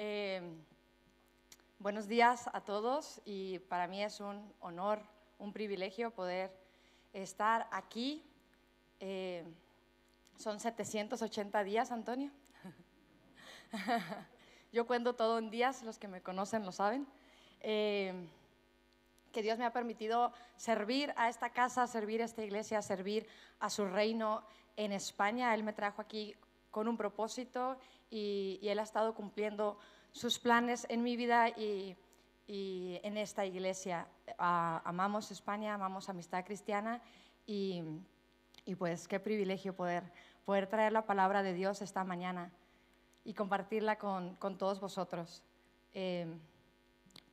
Eh, buenos días a todos y para mí es un honor, un privilegio poder estar aquí. Eh, son 780 días, Antonio. Yo cuento todo en días, los que me conocen lo saben. Eh, que Dios me ha permitido servir a esta casa, servir a esta iglesia, servir a su reino en España. Él me trajo aquí con un propósito y, Él ha estado cumpliendo sus planes en mi vida y, en esta iglesia. amamos España, amamos Amistad Cristiana y, pues qué privilegio poder, poder traer la palabra de Dios esta mañana y compartirla con, todos vosotros. Eh,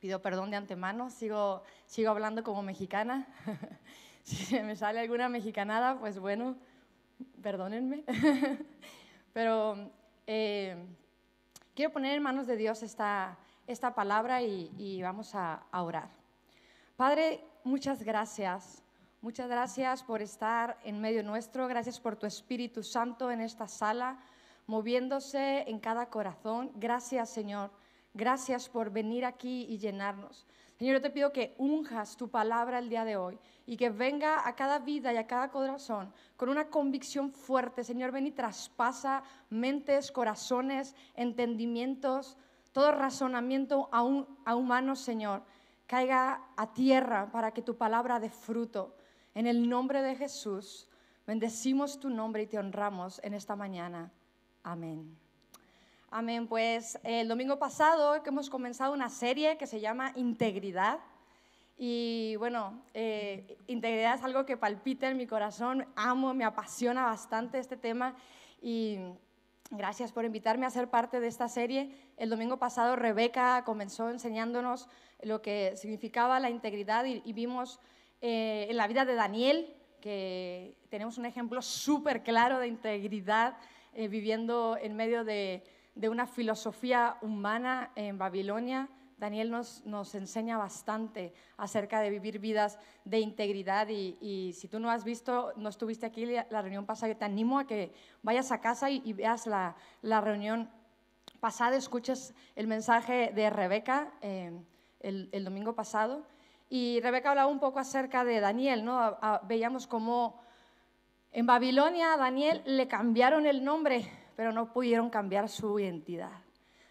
pido perdón de antemano, sigo, sigo hablando como mexicana. si me sale alguna mexicanada, pues bueno, perdónenme. Pero eh, quiero poner en manos de Dios esta, esta palabra y, vamos a, orar. Padre, muchas gracias. Muchas gracias por estar en medio nuestro. Gracias por tu Espíritu Santo en esta sala, moviéndose en cada corazón. Gracias, Señor. Gracias por venir aquí y llenarnos. Señor, yo te pido que unjas tu palabra el día de hoy y que venga a cada vida y a cada corazón con una convicción fuerte. Señor, ven y traspasa mentes, corazones, entendimientos, todo razonamiento a, un, a humano, Señor, caiga a tierra para que tu palabra dé fruto. En el nombre de Jesús, bendecimos tu nombre y te honramos en esta mañana. Amén. Amén. Pues el domingo pasado que hemos comenzado una serie que se llama Integridad. Y bueno, eh, integridad es algo que palpita en mi corazón, amo, me apasiona bastante este tema y gracias por invitarme a ser parte de esta serie. El domingo pasado Rebeca comenzó enseñándonos lo que significaba la integridad y, vimos eh, en la vida de Daniel que tenemos un ejemplo súper claro de integridad eh, viviendo en medio de, de una filosofía humana en Babilonia Daniel nos, nos, enseña bastante acerca de vivir vidas de integridad y, si tú no has visto, no estuviste aquí la reunión pasada, yo te animo a que vayas a casa y, veas la, la, reunión pasada, escuches el mensaje de Rebeca eh, el, el, domingo pasado. Y Rebeca hablaba un poco acerca de Daniel, ¿no? veíamos cómo en Babilonia a Daniel le cambiaron el nombre, pero no pudieron cambiar su identidad.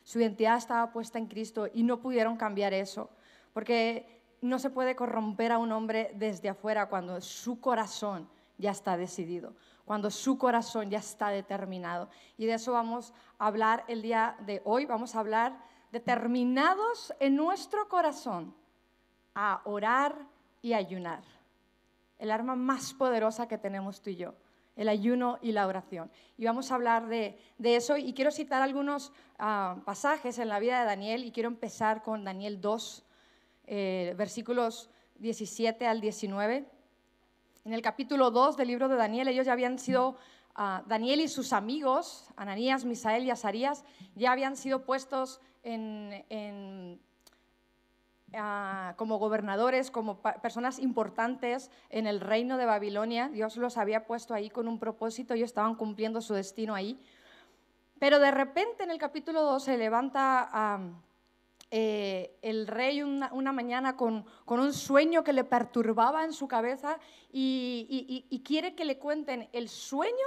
Su identidad estaba puesta en Cristo y no pudieron cambiar eso, porque no se puede corromper a un hombre desde afuera cuando su corazón ya está decidido, cuando su corazón ya está determinado. Y de eso vamos a hablar el día de hoy. Vamos a hablar determinados en nuestro corazón a orar y ayunar. El arma más poderosa que tenemos tú y yo el ayuno y la oración. Y vamos a hablar de, eso y quiero citar algunos ah, pasajes en la vida de Daniel y quiero empezar con Daniel 2, eh, versículos 17 al 19. En el capítulo 2 del libro de Daniel, ellos ya habían sido, ah, Daniel y sus amigos, Ananías, Misael y Azarías, ya habían sido puestos en como gobernadores, como personas importantes en el reino de Babilonia. Dios los había puesto ahí con un propósito y estaban cumpliendo su destino ahí. Pero de repente en el capítulo 2 se levanta eh, el rey una, mañana con, un sueño que le perturbaba en su cabeza y quiere que le cuenten el sueño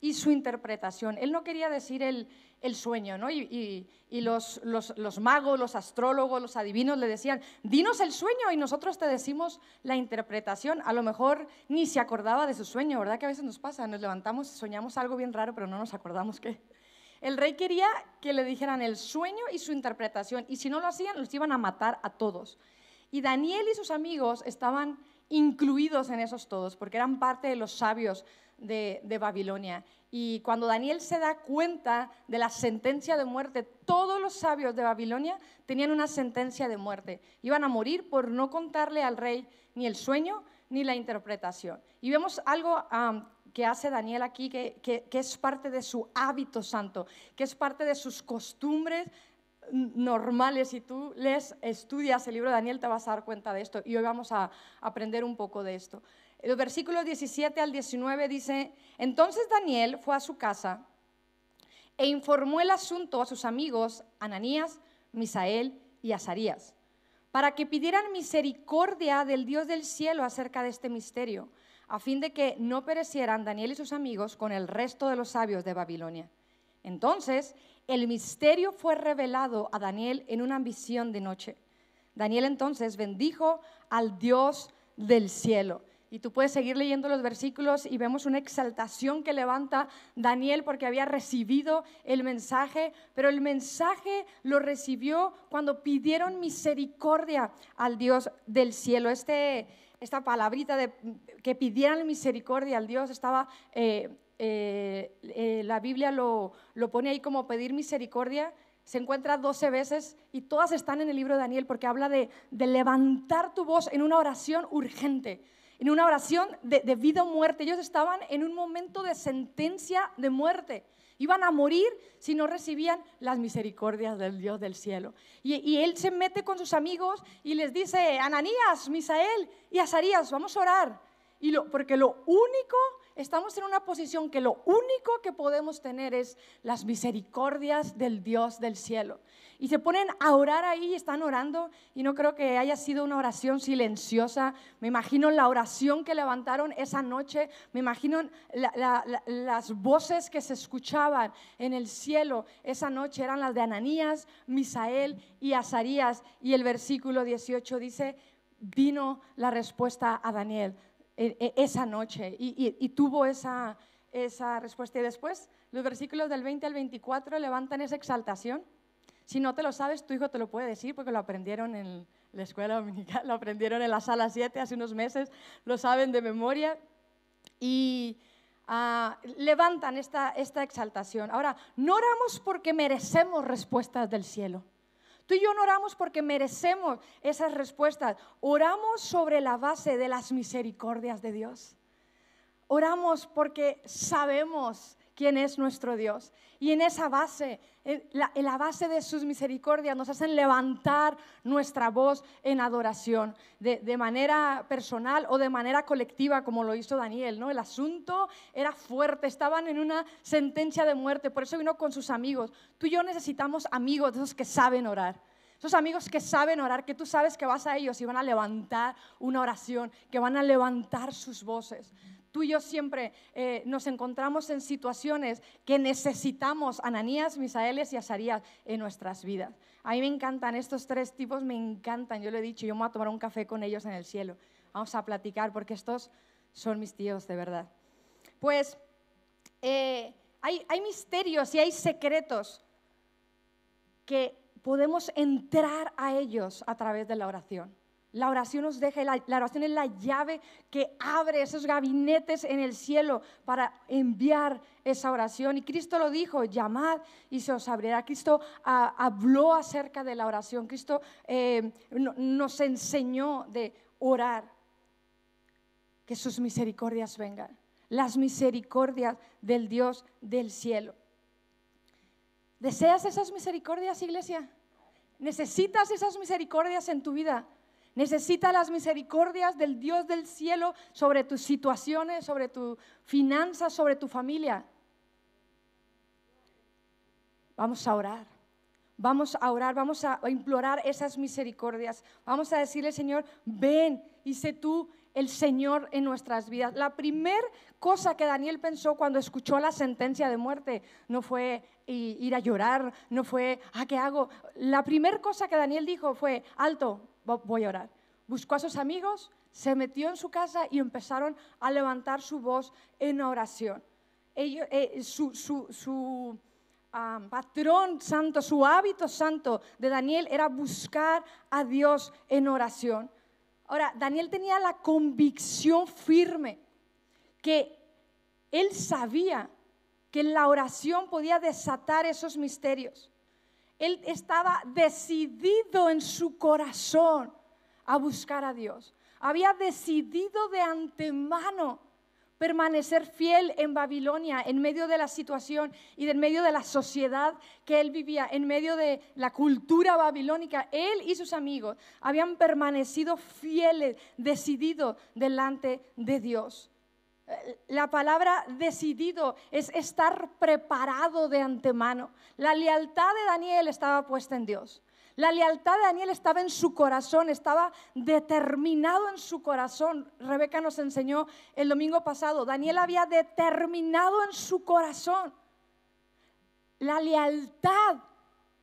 y su interpretación. Él no quería decir el, el sueño, ¿no? Y, los, los, magos, los astrólogos, los adivinos le decían, dinos el sueño y nosotros te decimos la interpretación. A lo mejor ni se acordaba de su sueño, ¿verdad? Que a veces nos pasa, nos levantamos, soñamos algo bien raro, pero no nos acordamos qué. El rey quería que le dijeran el sueño y su interpretación, y si no lo hacían, los iban a matar a todos. Y Daniel y sus amigos estaban incluidos en esos todos, porque eran parte de los sabios de, Babilonia. Y cuando Daniel se da cuenta de la sentencia de muerte, todos los sabios de Babilonia tenían una sentencia de muerte. Iban a morir por no contarle al rey ni el sueño ni la interpretación. Y vemos algo que hace Daniel aquí, que, que, es parte de su hábito santo, que es parte de sus costumbres normales. Si tú lees, estudias el libro de Daniel, te vas a dar cuenta de esto. Y hoy vamos a aprender un poco de esto. El versículo 17 al 19 dice, entonces Daniel fue a su casa e informó el asunto a sus amigos Ananías, Misael y Azarías, para que pidieran misericordia del Dios del cielo acerca de este misterio, a fin de que no perecieran Daniel y sus amigos con el resto de los sabios de Babilonia. Entonces, el misterio fue revelado a Daniel en una visión de noche. Daniel entonces bendijo al Dios del cielo. Y tú puedes seguir leyendo los versículos y vemos una exaltación que levanta Daniel porque había recibido el mensaje, pero el mensaje lo recibió cuando pidieron misericordia al Dios del cielo. Este, esta palabrita de que pidieran misericordia al Dios estaba, eh, eh, eh, la Biblia lo, pone ahí como pedir misericordia se encuentra 12 veces y todas están en el libro de Daniel porque habla de levantar tu voz en una oración urgente en una oración de, vida o muerte. Ellos estaban en un momento de sentencia de muerte. Iban a morir si no recibían las misericordias del Dios del cielo. Y, él se mete con sus amigos y les dice, Ananías, Misael y Azarías, vamos a orar. Y porque lo único, estamos en una posición que lo único que podemos tener es las misericordias del Dios del cielo. Y se ponen a orar ahí, están orando, y no creo que haya sido una oración silenciosa. Me imagino la oración que levantaron esa noche, me imagino las voces que se escuchaban en el cielo esa noche eran las de Ananías, Misael y Azarías. Y el versículo 18 dice, vino la respuesta a Daniel esa noche y, tuvo esa, respuesta. Y después los versículos del 20 al 24 levantan esa exaltación. Si no te lo sabes, tu hijo te lo puede decir porque lo aprendieron en la escuela dominical, lo aprendieron en la sala 7 hace unos meses, lo saben de memoria y ah, levantan esta exaltación. Ahora, no oramos porque merecemos respuestas del cielo. Tú y yo no oramos porque merecemos esas respuestas. Oramos sobre la base de las misericordias de Dios. Oramos porque sabemos quién es nuestro Dios. Y en esa base, en la, base de sus misericordias, nos hacen levantar nuestra voz en adoración, de, manera personal o de manera colectiva, como lo hizo Daniel. ¿no? El asunto era fuerte, estaban en una sentencia de muerte, por eso vino con sus amigos. Tú y yo necesitamos amigos de esos que saben orar. Esos amigos que saben orar, que tú sabes que vas a ellos y van a levantar una oración, que van a levantar sus voces. Tú y yo siempre eh, nos encontramos en situaciones que necesitamos Ananías, Misaeles y Azarías en nuestras vidas. A mí me encantan estos tres tipos, me encantan. Yo le he dicho, yo me voy a tomar un café con ellos en el cielo. Vamos a platicar porque estos son mis tíos de verdad. Pues eh, hay misterios y hay secretos que podemos entrar a ellos a través de la oración. La oración nos deja, la, oración es la llave que abre esos gabinetes en el cielo para enviar esa oración. Y Cristo lo dijo, llamad y se os abrirá. Cristo ah, habló acerca de la oración. Cristo eh, nos enseñó de orar, que sus misericordias vengan. Las misericordias del Dios del cielo. ¿Deseas esas misericordias, iglesia? ¿Necesitas esas misericordias en tu vida? Necesita las misericordias del Dios del cielo sobre tus situaciones, sobre tu finanzas, sobre tu familia. Vamos a orar. Vamos a orar, vamos a implorar esas misericordias. Vamos a decirle, Señor, ven y sé tú el Señor en nuestras vidas. La primera cosa que Daniel pensó cuando escuchó la sentencia de muerte no fue ir a llorar, no fue, ah, ¿qué hago? La primera cosa que Daniel dijo fue, alto, voy a orar. Buscó a sus amigos, se metió en su casa y empezaron a levantar su voz en oración. Eh, su, patrón santo, su hábito santo de Daniel era buscar a Dios en oración. Ahora, Daniel tenía la convicción firme que él sabía que la oración podía desatar esos misterios. Él estaba decidido en su corazón a buscar a Dios. Había decidido de antemano permanecer fiel en Babilonia, en medio de la situación y en medio de la sociedad que él vivía, en medio de la cultura babilónica. Él y sus amigos habían permanecido fieles, decididos delante de Dios. La palabra decidido es estar preparado de antemano. La lealtad de Daniel estaba puesta en Dios. La lealtad de Daniel estaba en su corazón, estaba determinado en su corazón. Rebeca nos enseñó el domingo pasado, Daniel había determinado en su corazón. La lealtad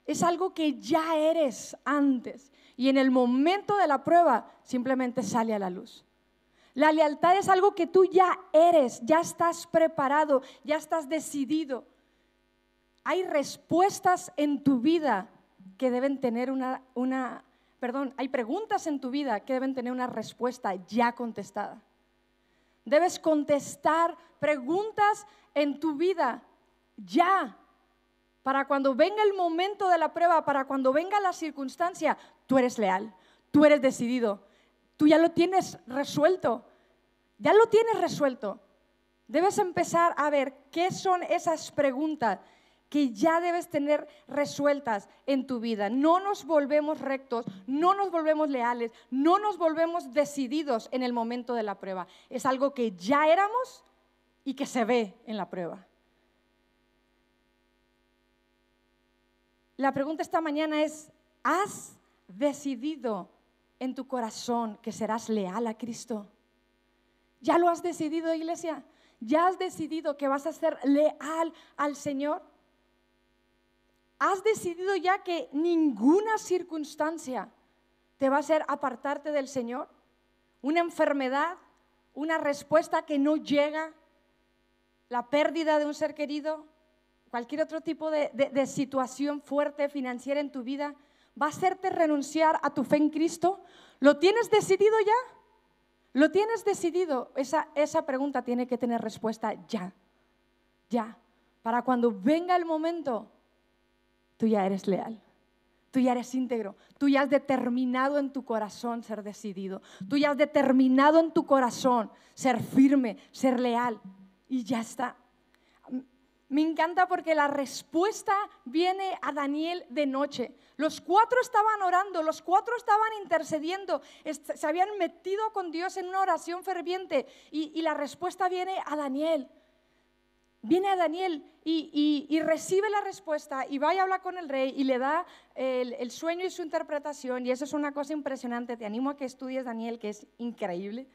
es algo que ya eres antes y en el momento de la prueba simplemente sale a la luz. La lealtad es algo que tú ya eres, ya estás preparado, ya estás decidido. Hay respuestas en tu vida que deben tener una, una, perdón, hay preguntas en tu vida que deben tener una respuesta ya contestada. Debes contestar preguntas en tu vida ya. Para cuando venga el momento de la prueba, para cuando venga la circunstancia, tú eres leal, tú eres decidido, tú ya lo tienes resuelto, ya lo tienes resuelto. Debes empezar a ver qué son esas preguntas que ya debes tener resueltas en tu vida. No nos volvemos rectos, no nos volvemos leales, no nos volvemos decididos en el momento de la prueba. Es algo que ya éramos y que se ve en la prueba. La pregunta esta mañana es, ¿has decidido en tu corazón que serás leal a Cristo? ¿Ya lo has decidido, iglesia? ¿Ya has decidido que vas a ser leal al Señor? has decidido ya que ninguna circunstancia te va a hacer apartarte del Señor. Una enfermedad, una respuesta que no llega, la pérdida de un ser querido, cualquier otro tipo de, situación fuerte financiera en tu vida, va a hacerte renunciar a tu fe en Cristo. ¿Lo tienes decidido ya? ¿Lo tienes decidido? Esa, esa pregunta tiene que tener respuesta ya, ya. Para cuando venga el momento tú ya eres leal. Tú ya eres íntegro. Tú ya has determinado en tu corazón ser decidido. Tú ya has determinado en tu corazón ser firme, ser leal. Y ya está. Me encanta porque la respuesta viene a Daniel de noche. Los cuatro estaban orando, los cuatro estaban intercediendo, se habían metido con Dios en una oración ferviente y, la respuesta viene a Daniel viene a Daniel y, recibe la respuesta y va y habla con el rey y le da el, sueño y su interpretación y eso es una cosa impresionante. Te animo a que estudies Daniel, que es increíble.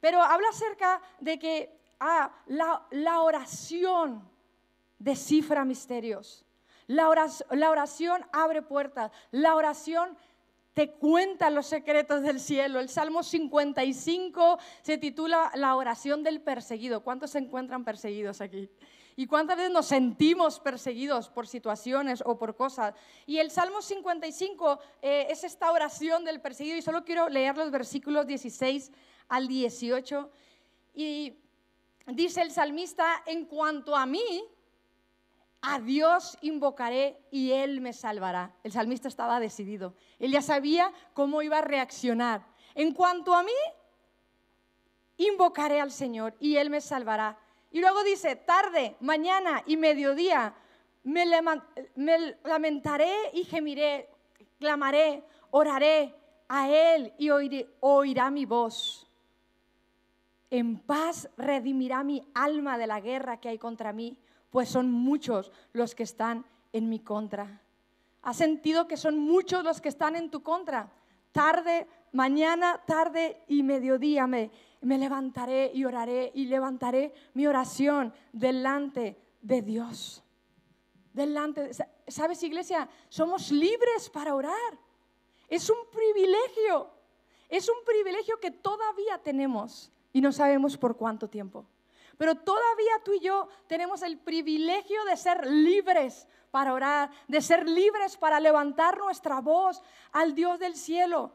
Pero habla acerca de que ah, la, oración descifra misterios. La oración, abre puertas. La oración te cuenta los secretos del cielo. El Salmo 55 se titula La oración del perseguido. ¿Cuántos se encuentran perseguidos aquí? ¿Y cuántas veces nos sentimos perseguidos por situaciones o por cosas? Y el Salmo 55 eh, es esta oración del perseguido y solo quiero leer los versículos 16 al 18. Y dice el salmista, en cuanto a mí, a Dios invocaré y Él me salvará. El salmista estaba decidido. Él ya sabía cómo iba a reaccionar. En cuanto a mí, invocaré al Señor y Él me salvará. Y luego dice, tarde, mañana y mediodía, me, lamentaré y gemiré, clamaré, oraré a Él y oirá mi voz. En paz redimirá mi alma de la guerra que hay contra mí pues son muchos los que están en mi contra. ¿Has sentido que son muchos los que están en tu contra? Tarde, mañana, tarde y mediodía me, levantaré y oraré y levantaré mi oración delante de Dios. Delante, ¿sabes, iglesia? Somos libres para orar. Es un privilegio. Es un privilegio que todavía tenemos y no sabemos por cuánto tiempo. Pero todavía tú y yo tenemos el privilegio de ser libres para orar, de ser libres para levantar nuestra voz al Dios del cielo.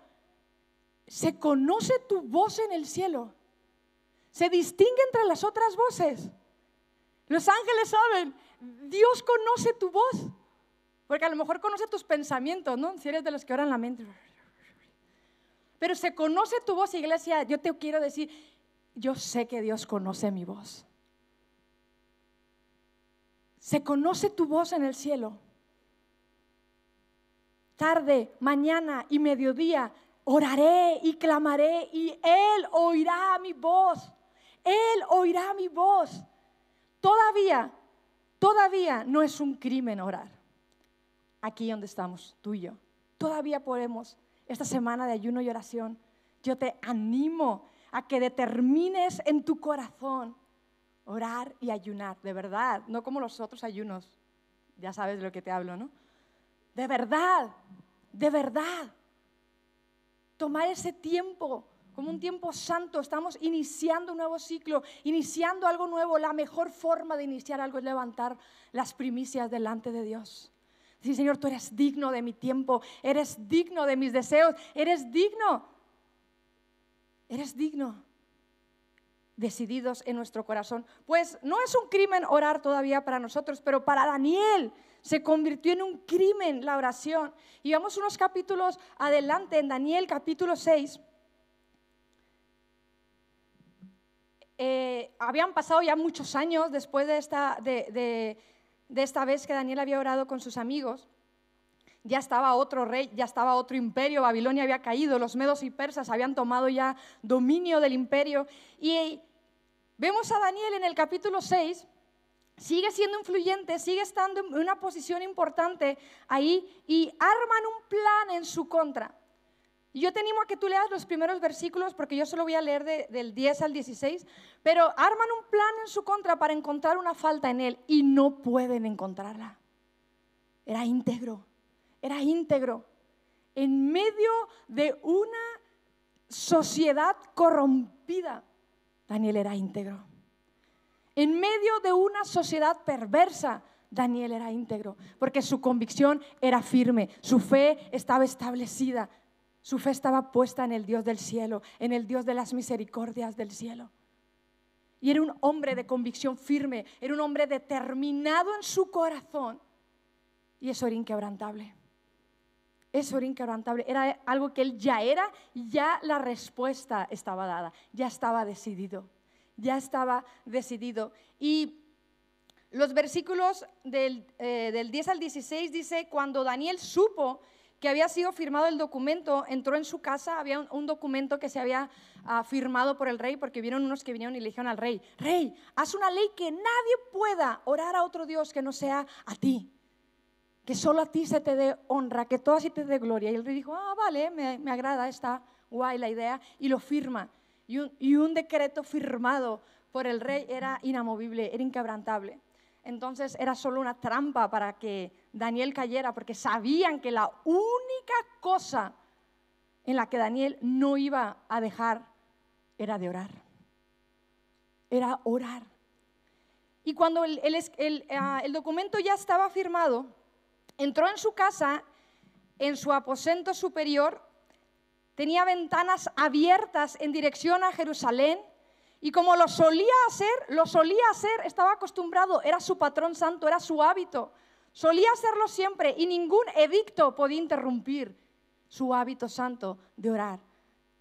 Se conoce tu voz en el cielo. Se distingue entre las otras voces. Los ángeles saben, Dios conoce tu voz. Porque a lo mejor conoce tus pensamientos, ¿no? Si eres de los que oran la mente. Pero se conoce tu voz, iglesia. Yo te quiero decir, yo sé que Dios conoce mi voz. Se conoce tu voz en el cielo. Tarde, mañana y mediodía oraré y clamaré y Él oirá mi voz. Él oirá mi voz. Todavía, todavía no es un crimen orar. Aquí donde estamos, tú y yo. Todavía podemos, esta semana de ayuno y oración, yo te animo a que determines en tu corazón orar y ayunar, de verdad, no como los otros ayunos. Ya sabes de lo que te hablo, ¿no? De verdad, de verdad. Tomar ese tiempo como un tiempo santo, estamos iniciando un nuevo ciclo, iniciando algo nuevo. La mejor forma de iniciar algo es levantar las primicias delante de Dios. Sí, Señor, tú eres digno de mi tiempo, eres digno de mis deseos, eres digno. Eres digno. Decididos en nuestro corazón. Pues no es un crimen orar todavía para nosotros, pero para Daniel se convirtió en un crimen la oración. Y vamos unos capítulos adelante en Daniel capítulo 6. Eh, habían pasado ya muchos años después de esta, de, esta vez que Daniel había orado con sus amigos. Ya estaba otro rey, ya estaba otro imperio, Babilonia había caído, los medos y persas habían tomado ya dominio del imperio. Y vemos a Daniel en el capítulo 6, sigue siendo influyente, sigue estando en una posición importante ahí y arman un plan en su contra. Yo te animo a que tú leas los primeros versículos porque yo solo voy a leer del 10 al 16, pero arman un plan en su contra para encontrar una falta en él y no pueden encontrarla. Era íntegro, era íntegro. En medio de una sociedad corrompida, Daniel era íntegro. En medio de una sociedad perversa, Daniel era íntegro, porque su convicción era firme, su fe estaba establecida, su fe estaba puesta en el Dios del cielo, en el Dios de las misericordias del cielo. Y era un hombre de convicción firme, era un hombre determinado en su corazón. Y eso era inquebrantable. Eso era inquebrantable. Era algo que él ya era, ya la respuesta estaba dada, ya estaba decidido, ya estaba decidido. Y los versículos del, eh, del 10 al 16 dice, cuando Daniel supo que había sido firmado el documento, entró en su casa, había un, documento que se había ah, firmado por el rey, porque vieron unos que vinieron y le dijeron al rey, rey, haz una ley que nadie pueda orar a otro Dios que no sea a ti, que solo a ti se te dé honra, que todo así te dé gloria. Y el rey dijo, ah, vale, me, me agrada, está guay la idea, y lo firma. Y un, y un decreto firmado por el rey era inamovible, era inquebrantable. Entonces era solo una trampa para que Daniel cayera, porque sabían que la única cosa en la que Daniel no iba a dejar era de orar. Era orar. Y cuando el, ah, el, documento ya estaba firmado, entró en su casa, en su aposento superior, tenía ventanas abiertas en dirección a Jerusalén y como lo solía hacer, lo solía hacer, estaba acostumbrado, era su patrón santo, era su hábito. Solía hacerlo siempre y ningún edicto podía interrumpir su hábito santo de orar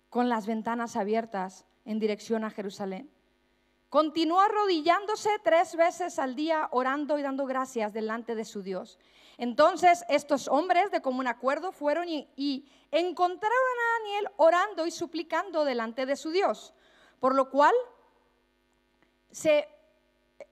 con las ventanas abiertas en dirección a Jerusalén. Continuó arrodillándose tres veces al día, orando y dando gracias delante de su Dios. Entonces estos hombres de común acuerdo fueron y, encontraron a Daniel orando y suplicando delante de su Dios. Por lo cual se,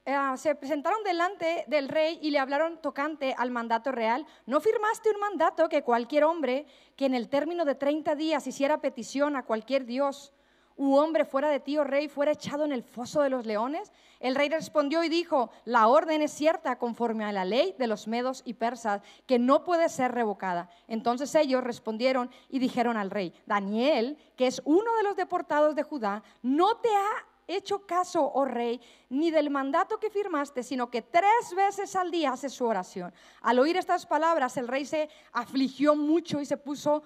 eh, se, presentaron delante del rey y le hablaron tocante al mandato real. ¿No firmaste un mandato que cualquier hombre que en el término de 30 días hiciera petición a cualquier dios u hombre fuera de ti, oh rey, fuera echado en el foso de los leones? El rey respondió y dijo, la orden es cierta conforme a la ley de los medos y persas, que no puede ser revocada. Entonces ellos respondieron y dijeron al rey, Daniel, que es uno de los deportados de Judá, no te ha hecho caso, oh rey, ni del mandato que firmaste, sino que tres veces al día hace su oración. Al oír estas palabras, el rey se afligió mucho y se puso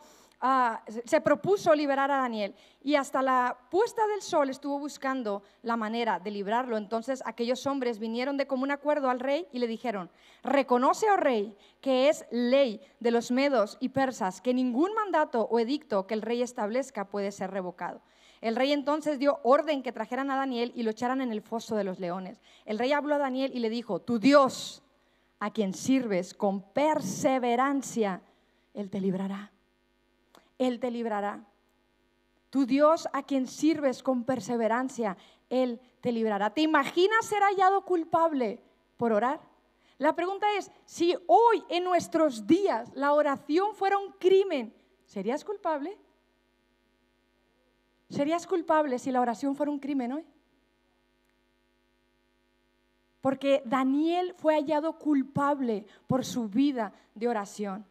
Se propuso liberar a Daniel y hasta la puesta del sol estuvo buscando la manera de librarlo. Entonces aquellos hombres vinieron de común acuerdo al rey y le dijeron, reconoce, oh rey, que es ley de los medos y persas, que ningún mandato o edicto que el rey establezca puede ser revocado. El rey entonces dio orden que trajeran a Daniel y lo echaran en el foso de los leones. El rey habló a Daniel y le dijo, tu Dios, a quien sirves con perseverancia, él te librará. Él te librará. Tu Dios a quien sirves con perseverancia, Él te librará. ¿Te imaginas ser hallado culpable por orar? La pregunta es, si hoy en nuestros días la oración fuera un crimen, ¿serías culpable? ¿Serías culpable si la oración fuera un crimen hoy? Porque Daniel fue hallado culpable por su vida de oración.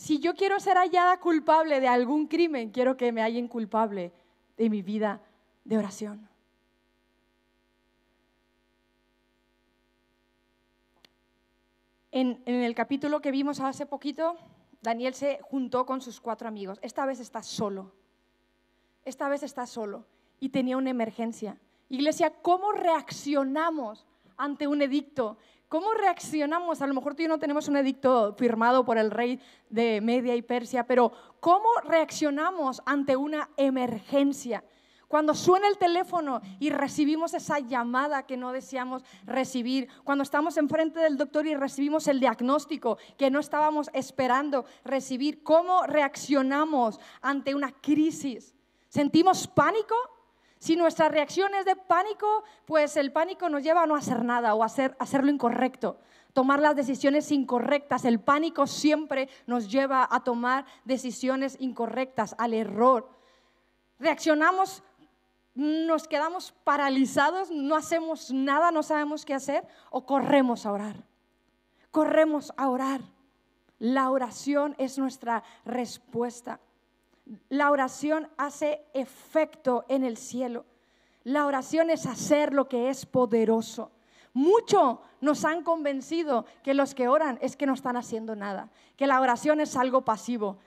Si yo quiero ser hallada culpable de algún crimen, quiero que me hallen culpable de mi vida de oración. En, el capítulo que vimos hace poquito, Daniel se juntó con sus cuatro amigos. Esta vez está solo. Esta vez está solo y tenía una emergencia. Iglesia, ¿cómo reaccionamos ante un edicto? ¿Cómo reaccionamos? A lo mejor tú y yo no tenemos un edicto firmado por el rey de Media y Persia, pero ¿cómo reaccionamos ante una emergencia? Cuando suena el teléfono y recibimos esa llamada que no deseamos recibir, cuando estamos enfrente del doctor y recibimos el diagnóstico que no estábamos esperando recibir, ¿cómo reaccionamos ante una crisis? ¿Sentimos pánico? Si nuestra reacción es de pánico, pues el pánico nos lleva a no hacer nada o a hacer, hacer lo incorrecto, tomar las decisiones incorrectas. El pánico siempre nos lleva a tomar decisiones incorrectas, al error. Reaccionamos nos quedamos paralizados, no hacemos nada, no sabemos qué hacer, o corremos a orar. Corremos a orar. La oración es nuestra respuesta. La oración hace efecto en el cielo. La oración es hacer lo que es poderoso. Mucho nos han convencido que los que oran es que no están haciendo nada, que la oración es algo pasivo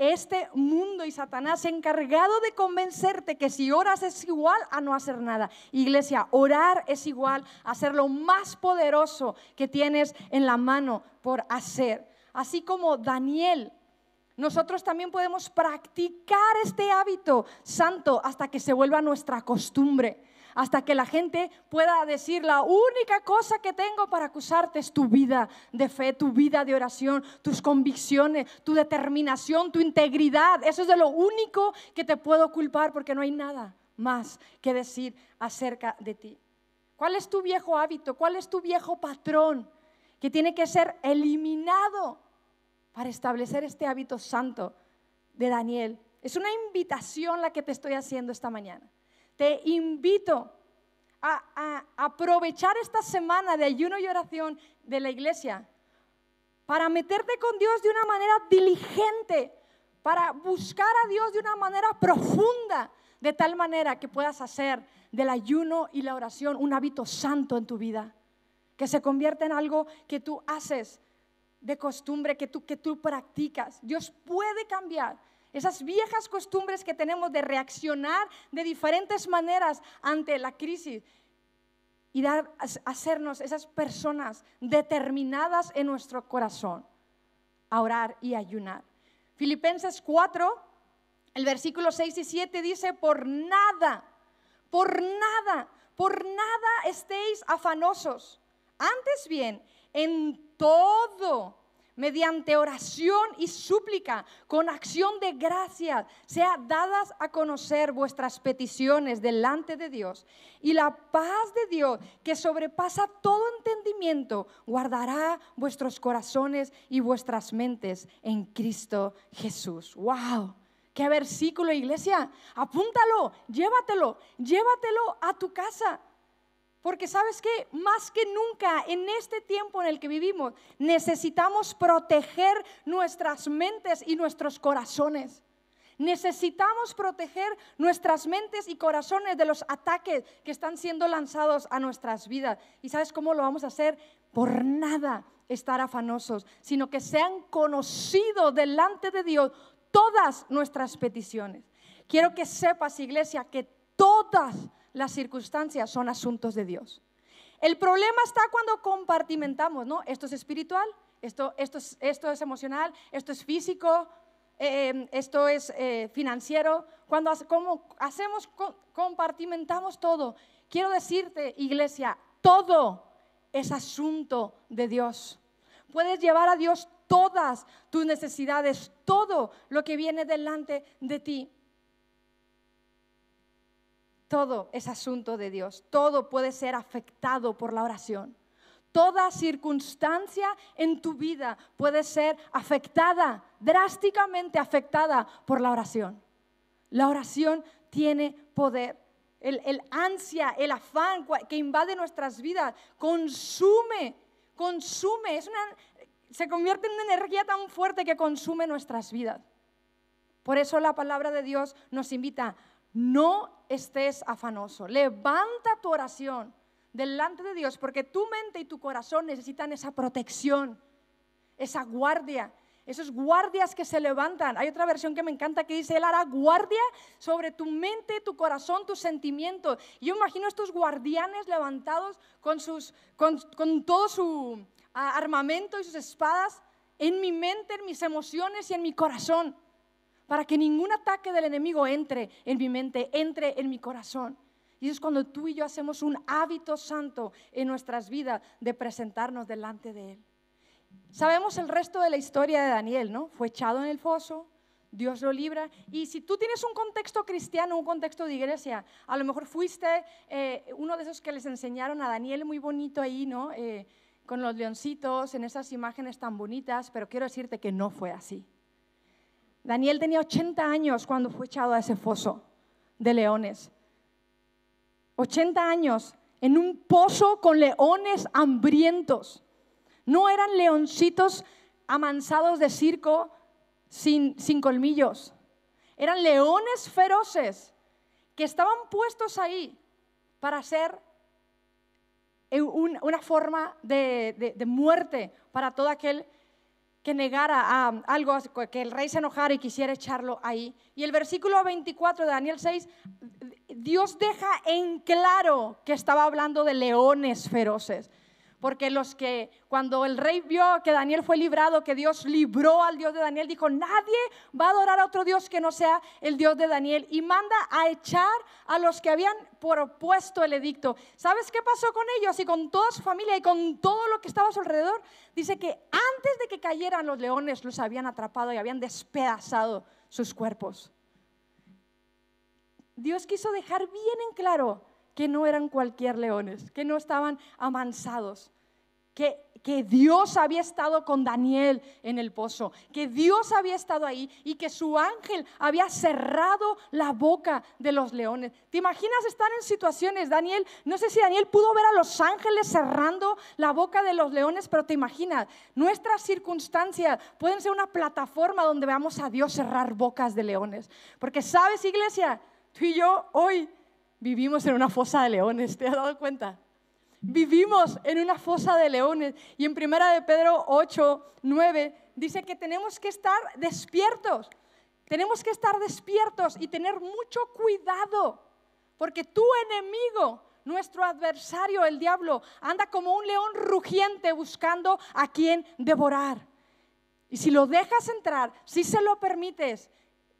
este mundo y Satanás encargado de convencerte que si oras es igual a no hacer nada. Iglesia, orar es igual a hacer lo más poderoso que tienes en la mano por hacer. Así como Daniel, nosotros también podemos practicar este hábito santo hasta que se vuelva nuestra costumbre hasta que la gente pueda decir, la única cosa que tengo para acusarte es tu vida de fe, tu vida de oración, tus convicciones, tu determinación, tu integridad. Eso es de lo único que te puedo culpar porque no hay nada más que decir acerca de ti. ¿Cuál es tu viejo hábito? ¿Cuál es tu viejo patrón que tiene que ser eliminado para establecer este hábito santo de Daniel? Es una invitación la que te estoy haciendo esta mañana te invito a, aprovechar esta semana de ayuno y oración de la iglesia para meterte con Dios de una manera diligente, para buscar a Dios de una manera profunda, de tal manera que puedas hacer del ayuno y la oración un hábito santo en tu vida, que se convierta en algo que tú haces de costumbre, que tú, que tú practicas. Dios puede cambiar esas viejas costumbres que tenemos de reaccionar de diferentes maneras ante la crisis y dar, hacernos esas personas determinadas en nuestro corazón a orar y ayunar. Filipenses 4, el versículo 6 y 7 dice, por nada, por nada, por nada estéis afanosos. Antes bien, en todo mediante oración y súplica, con acción de gracias, sea dadas a conocer vuestras peticiones delante de Dios. Y la paz de Dios, que sobrepasa todo entendimiento, guardará vuestros corazones y vuestras mentes en Cristo Jesús. ¡Wow! ¿Qué versículo, iglesia? Apúntalo, llévatelo, llévatelo a tu casa. Porque sabes que más que nunca en este tiempo en el que vivimos necesitamos proteger nuestras mentes y nuestros corazones. Necesitamos proteger nuestras mentes y corazones de los ataques que están siendo lanzados a nuestras vidas. ¿Y sabes cómo lo vamos a hacer? Por nada estar afanosos, sino que sean conocidos delante de Dios todas nuestras peticiones. Quiero que sepas, iglesia, que todas las circunstancias son asuntos de Dios. El problema está cuando compartimentamos, ¿no? Esto es espiritual, esto, esto, es, esto es emocional, esto es físico, eh, esto es eh, financiero. Cuando como hacemos, compartimentamos todo. Quiero decirte, iglesia, todo es asunto de Dios. Puedes llevar a Dios todas tus necesidades, todo lo que viene delante de ti. Todo es asunto de Dios. Todo puede ser afectado por la oración. Toda circunstancia en tu vida puede ser afectada, drásticamente afectada por la oración. La oración tiene poder. El, ansia, el afán que invade nuestras vidas consume, consume, es una, se convierte en una energía tan fuerte que consume nuestras vidas. Por eso la palabra de Dios nos invita, no estés afanoso, levanta tu oración delante de Dios, porque tu mente y tu corazón necesitan esa protección, esa guardia, esos guardias que se levantan. Hay otra versión que me encanta que dice, Él hará guardia sobre tu mente, tu corazón, tus sentimientos. yo imagino estos guardianes levantados con, sus, con, con todo su armamento y sus espadas en mi mente, en mis emociones y en mi corazón, para que ningún ataque del enemigo entre en mi mente, entre en mi corazón. Y es cuando tú y yo hacemos un hábito santo en nuestras vidas de presentarnos delante de Él. Sabemos el resto de la historia de Daniel, ¿no? Fue echado en el foso, Dios lo libra. Y si tú tienes un contexto cristiano, un contexto de iglesia, a lo mejor fuiste eh, uno de esos que les enseñaron a Daniel muy bonito ahí, ¿no? Eh, con los leoncitos, en esas imágenes tan bonitas, pero quiero decirte que no fue así. Daniel tenía 80 años cuando fue echado a ese foso de leones. 80 años en un pozo con leones hambrientos. No eran leoncitos amansados de circo sin, colmillos. Eran leones feroces que estaban puestos ahí para ser una forma de, de, muerte para todo aquel que negara a algo, que el rey se enojara y quisiera echarlo ahí. Y el versículo 24 de Daniel 6 Dios deja en claro que estaba hablando de leones feroces. Porque los que, cuando el rey vio que Daniel fue librado, que Dios libró al Dios de Daniel, dijo, nadie va a adorar a otro Dios que no sea el Dios de Daniel. Y manda a echar a los que habían propuesto el edicto. ¿Sabes qué pasó con ellos y con toda su familia y con todo lo que estaba a su alrededor? Dice que antes de que cayeran los leones, los habían atrapado y habían despedazado sus cuerpos. Dios quiso dejar bien en claro que no eran cualquier leones, que no estaban amansados, que, que Dios había estado con Daniel en el pozo, que Dios había estado ahí y que su ángel había cerrado la boca de los leones. ¿Te imaginas estar en situaciones, Daniel? No sé si Daniel pudo ver a los ángeles cerrando la boca de los leones, pero te imaginas, nuestras circunstancias pueden ser una plataforma donde veamos a Dios cerrar bocas de leones. Porque sabes, iglesia, Tú y yo hoy vivimos en una fosa de leones, ¿te has dado cuenta? Vivimos en una fosa de leones. Y en primera de Pedro 8, 9 dice que tenemos que estar despiertos. Tenemos que estar despiertos y tener mucho cuidado. Porque tu enemigo, nuestro adversario, el diablo, anda como un león rugiente buscando a quien devorar. Y si lo dejas entrar, si se lo permites,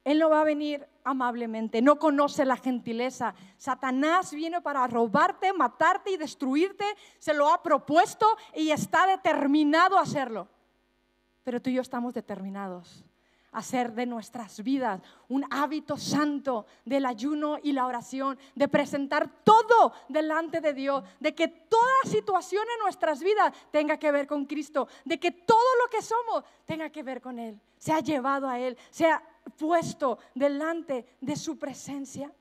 él no va a venir amablemente, no conoce la gentileza. Satanás viene para robarte, matarte y destruirte, se lo ha propuesto y está determinado a hacerlo. Pero tú y yo estamos determinados a hacer de nuestras vidas un hábito santo del ayuno y la oración, de presentar todo delante de Dios, de que toda situación en nuestras vidas tenga que ver con Cristo, de que todo lo que somos tenga que ver con Él, se ha llevado a Él, sea puesto delante de su presencia.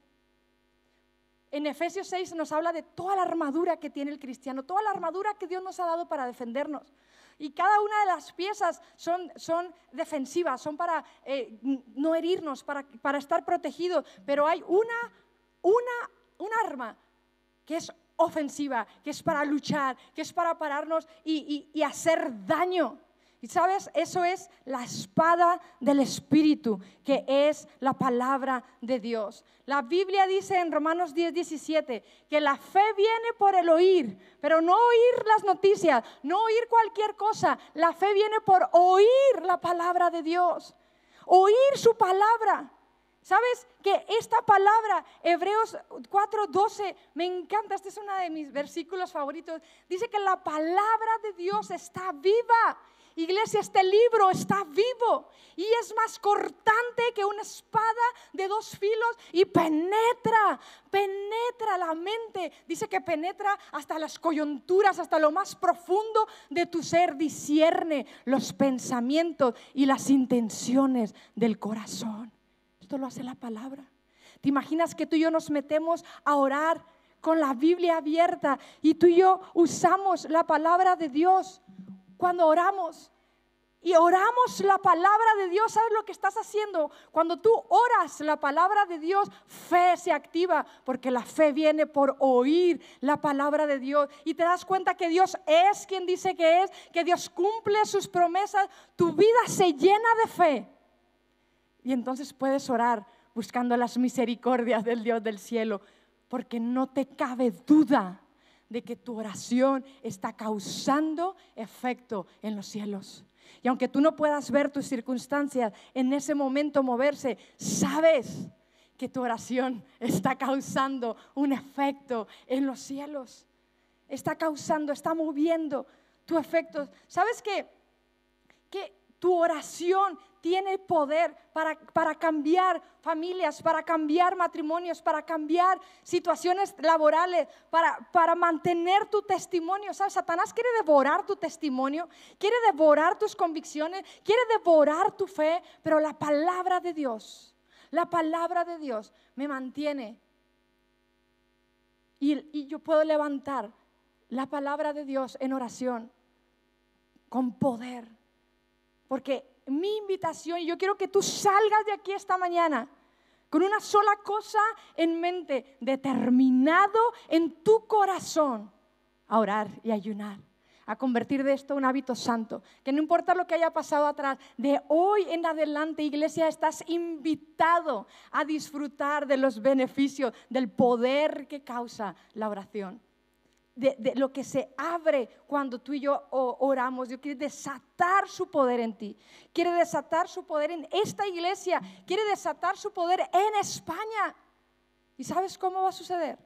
En Efesios 6 nos habla de toda la armadura que tiene el cristiano, toda la armadura que Dios nos ha dado para defendernos. Y cada una de las piezas son, son defensivas, son para eh, no herirnos, para, para estar protegidos. Pero hay una, una, un arma que es ofensiva, que es para luchar, que es para pararnos y, y hacer daño. Y sabes, eso es la espada del Espíritu, que es la palabra de Dios. La Biblia dice en Romanos 10, 17 que la fe viene por el oír, pero no oír las noticias, no oír cualquier cosa. La fe viene por oír la palabra de Dios, oír su palabra. ¿Sabes que esta palabra, Hebreos 4:12, me encanta, este es uno de mis versículos favoritos, dice que la palabra de Dios está viva Iglesia, este libro está vivo y es más cortante que una espada de dos filos y penetra, penetra la mente. Dice que penetra hasta las coyunturas, hasta lo más profundo de tu ser, discierne los pensamientos y las intenciones del corazón. Esto lo hace la palabra. ¿Te imaginas que tú y yo nos metemos a orar con la Biblia abierta y tú y yo usamos la palabra de Dios? Cuando oramos y oramos la palabra de Dios, ¿sabes lo que estás haciendo? Cuando tú oras la palabra de Dios, fe se activa, porque la fe viene por oír la palabra de Dios. Y te das cuenta que Dios es quien dice que es, que Dios cumple sus promesas, tu vida se llena de fe. Y entonces puedes orar buscando las misericordias del Dios del cielo, porque no te cabe duda de que tu oración está causando efecto en los cielos. Y aunque tú no puedas ver tus circunstancias en ese momento moverse, sabes que tu oración está causando un efecto en los cielos. Está causando, está moviendo tu efecto. ¿Sabes qué? Que tu oración tiene poder para, para, cambiar familias, para cambiar matrimonios, para cambiar situaciones laborales, para, para mantener tu testimonio. Satanás quiere devorar tu testimonio, quiere devorar tus convicciones, quiere devorar tu fe, pero la palabra de Dios, la palabra de Dios me mantiene. Y, y yo puedo levantar la palabra de Dios en oración con poder. Porque mi invitación y yo quiero que tú salgas de aquí esta mañana con una sola cosa en mente, determinado en tu corazón a orar y ayunar, a convertir de esto un hábito santo, que no importa lo que haya pasado atrás, de hoy en adelante, iglesia, estás invitado a disfrutar de los beneficios, del poder que causa la oración de, lo que se abre cuando tú y yo oramos. Dios quiere desatar su poder en ti. Quiere desatar su poder en esta iglesia. Quiere desatar su poder en España. ¿Y sabes cómo va a suceder?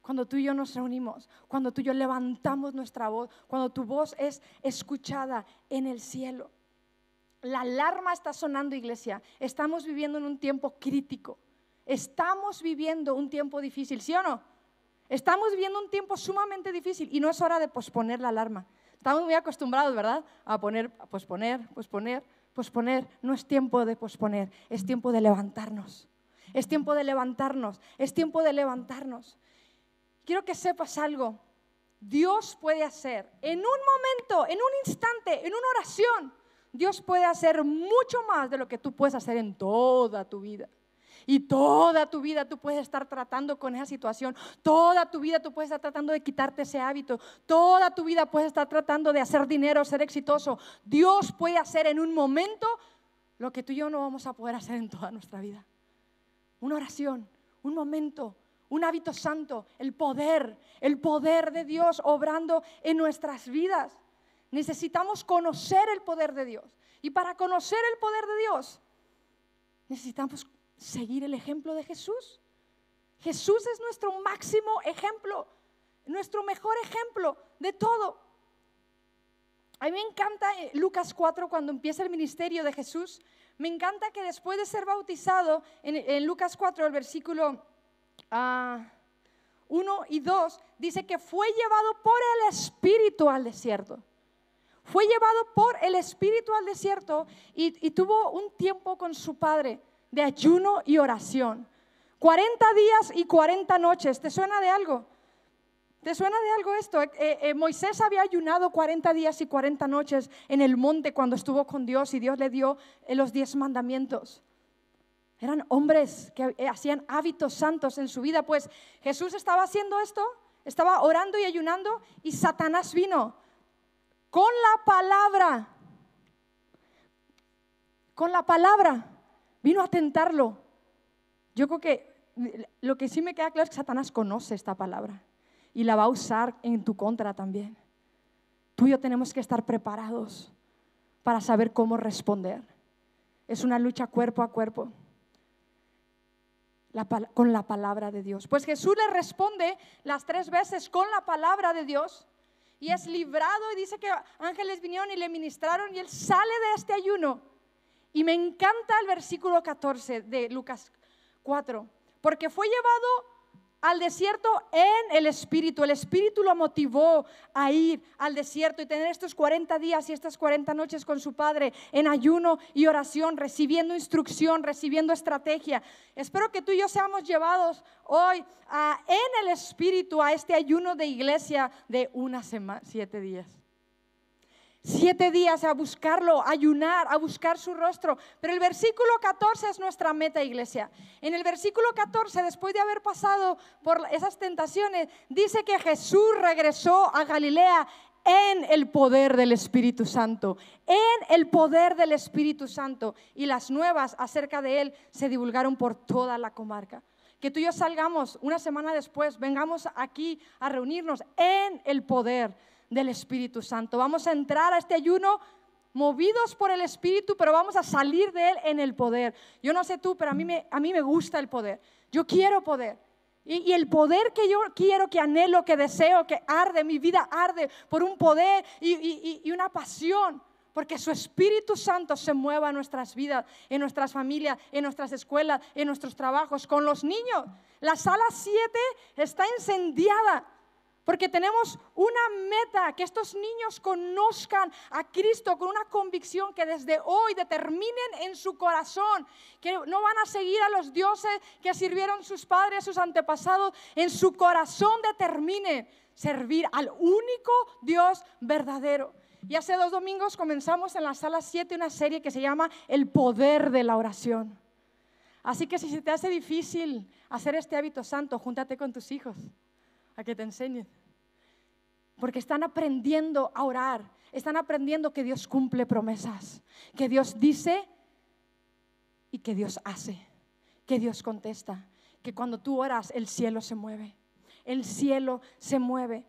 Cuando tú y yo nos reunimos, cuando tú y yo levantamos nuestra voz, cuando tu voz es escuchada en el cielo. La alarma está sonando, iglesia. Estamos viviendo en un tiempo crítico. Estamos viviendo un tiempo difícil, ¿sí o no? Estamos viviendo un tiempo sumamente difícil y no es hora de posponer la alarma. Estamos muy acostumbrados, ¿verdad? A poner, a posponer, posponer, posponer. No es tiempo de posponer, es tiempo de levantarnos. Es tiempo de levantarnos, es tiempo de levantarnos. Quiero que sepas algo. Dios puede hacer en un momento, en un instante, en una oración, Dios puede hacer mucho más de lo que tú puedes hacer en toda tu vida. Y toda tu vida tú puedes estar tratando con esa situación. Toda tu vida tú puedes estar tratando de quitarte ese hábito. Toda tu vida puedes estar tratando de hacer dinero, ser exitoso. Dios puede hacer en un momento lo que tú y yo no vamos a poder hacer en toda nuestra vida. Una oración, un momento, un hábito santo, el poder, el poder de Dios obrando en nuestras vidas. Necesitamos conocer el poder de Dios. Y para conocer el poder de Dios, necesitamos seguir el ejemplo de Jesús. Jesús es nuestro máximo ejemplo, nuestro mejor ejemplo de todo. A mí me encanta eh, Lucas 4 cuando empieza el ministerio de Jesús. Me encanta que después de ser bautizado, en, Lucas 4, el versículo 1 ah, y 2, dice que fue llevado por el Espíritu al desierto. Fue llevado por el Espíritu al desierto y tuvo un tiempo con su padre de ayuno y oración. 40 días y 40 noches. ¿Te suena de algo? ¿Te suena de algo esto? Eh, eh, Moisés había ayunado 40 días y 40 noches en el monte cuando estuvo con Dios y Dios le dio eh, los 10 mandamientos. Eran hombres que hacían hábitos santos en su vida. Pues Jesús estaba haciendo esto, estaba orando y ayunando y Satanás vino con la palabra. Con la palabra vino a tentarlo. Yo creo que lo que sí me queda claro es que Satanás conoce esta palabra y la va a usar en tu contra también. Tú y yo tenemos que estar preparados para saber cómo responder. Es una lucha cuerpo a cuerpo con la palabra de Dios. Pues Jesús le responde las tres veces con la palabra de Dios y es librado y dice que ángeles vinieron y le ministraron y él sale de este ayuno. Y me encanta el versículo 14 de Lucas 4, porque fue llevado al desierto en el Espíritu. El Espíritu lo motivó a ir al desierto y tener estos 40 días y estas 40 noches con su Padre en ayuno y oración, recibiendo instrucción, recibiendo estrategia. Espero que tú y yo seamos llevados hoy en el Espíritu a este ayuno de iglesia de una semana, siete días siete días a buscarlo, a ayunar, a buscar su rostro. Pero el versículo 14 es nuestra meta, iglesia. En el versículo 14, después de haber pasado por esas tentaciones, dice que Jesús regresó a Galilea en el poder del Espíritu Santo, en el poder del Espíritu Santo. Y las nuevas acerca de él se divulgaron por toda la comarca. Que tú y yo salgamos una semana después, vengamos aquí a reunirnos en el poder del Espíritu Santo. Vamos a entrar a este ayuno movidos por el Espíritu, pero vamos a salir de él en el poder. Yo no sé tú, pero a mí me, a mí me gusta el poder. Yo quiero poder. Y, el poder que yo quiero, que anhelo, que deseo, que arde, mi vida arde por un poder y, y una pasión porque su Espíritu Santo se mueva en nuestras vidas, en nuestras familias, en nuestras escuelas, en nuestros trabajos, con los niños. La sala 7 está incendiada porque tenemos una meta, que estos niños conozcan a Cristo con una convicción que desde hoy determinen en su corazón, que no van a seguir a los dioses que sirvieron sus padres, sus antepasados, en su corazón determine servir al único Dios verdadero. Y hace dos domingos comenzamos en la sala 7 una serie que se llama El poder de la oración. Así que si se te hace difícil hacer este hábito santo, júntate con tus hijos a que te enseñen. Porque están aprendiendo a orar, están aprendiendo que Dios cumple promesas, que Dios dice y que Dios hace, que Dios contesta, que cuando tú oras el cielo se mueve, el cielo se mueve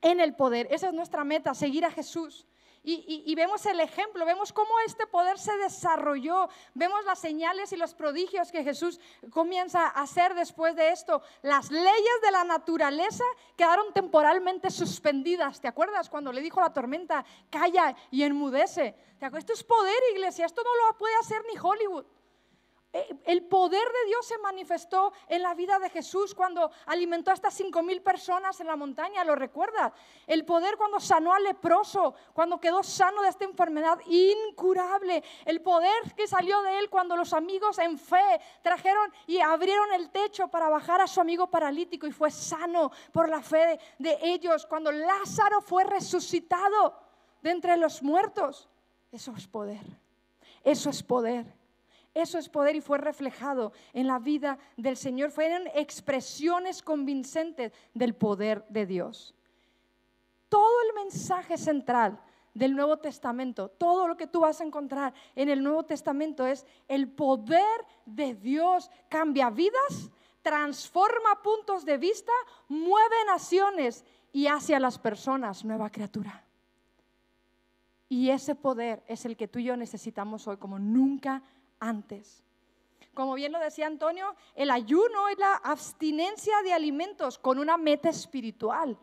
en el poder. Esa es nuestra meta, seguir a Jesús. Y, vemos el ejemplo, vemos cómo este poder se desarrolló, vemos las señales y los prodigios que Jesús comienza a hacer después de esto. Las leyes de la naturaleza quedaron temporalmente suspendidas. ¿Te acuerdas cuando le dijo la tormenta, calla y enmudece? Esto es poder, iglesia, esto no lo puede hacer ni Hollywood. Eh, el poder de Dios se manifestó en la vida de Jesús cuando alimentó a estas cinco mil personas en la montaña, ¿lo recuerdas? El poder cuando sanó al leproso, cuando quedó sano de esta enfermedad incurable. El poder que salió de él cuando los amigos en fe trajeron y abrieron el techo para bajar a su amigo paralítico y fue sano por la fe de ellos. Cuando Lázaro fue resucitado de entre los muertos. Eso es poder. Eso es poder. Eso es poder y fue reflejado en la vida del Señor. Fueron expresiones convincentes del poder de Dios. Todo el mensaje central del Nuevo Testamento, todo lo que tú vas a encontrar en el Nuevo Testamento es el poder de Dios cambia vidas, transforma puntos de vista, mueve naciones y hace a las personas nueva criatura. Y ese poder es el que tú y yo necesitamos hoy como nunca antes. Como bien lo decía Antonio, el ayuno es la abstinencia de alimentos con una meta espiritual